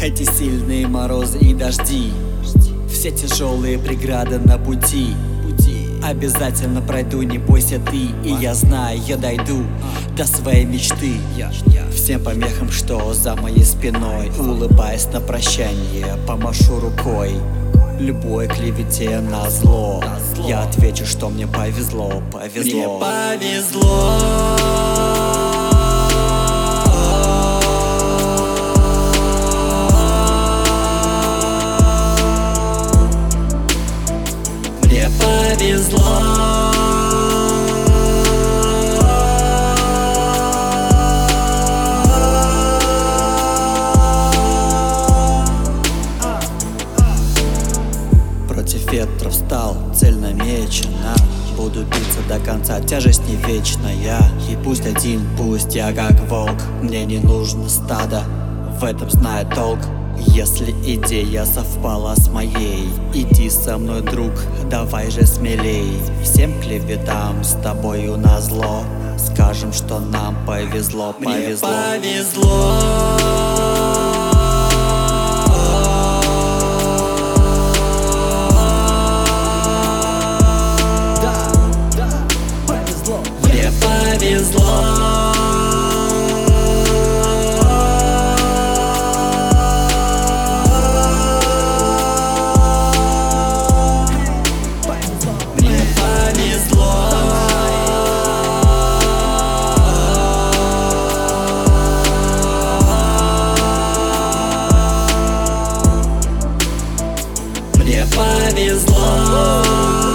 Эти сильные морозы и дожди. Все тяжелые преграды на пути. Обязательно пройду, не бойся ты. И я знаю, я дойду до своей мечты. Всем помехам, что за моей спиной. Улыбаясь на прощание, помашу рукой. Любой клевете на зло. Я отвечу, что мне повезло, повезло. Мне повезло Повезло. Против ветра встал, цель намечена. Буду биться до конца, тяжесть не вечная. И пусть один, пусть я как волк. Мне не нужно стадо, в этом знает толк Если идея совпала с моей Иди со мной, друг, давай же смелей. Всем клеветам с тобою назло. Скажем, что нам повезло, Мне повезло. повезло. Мне повезло Мне повезло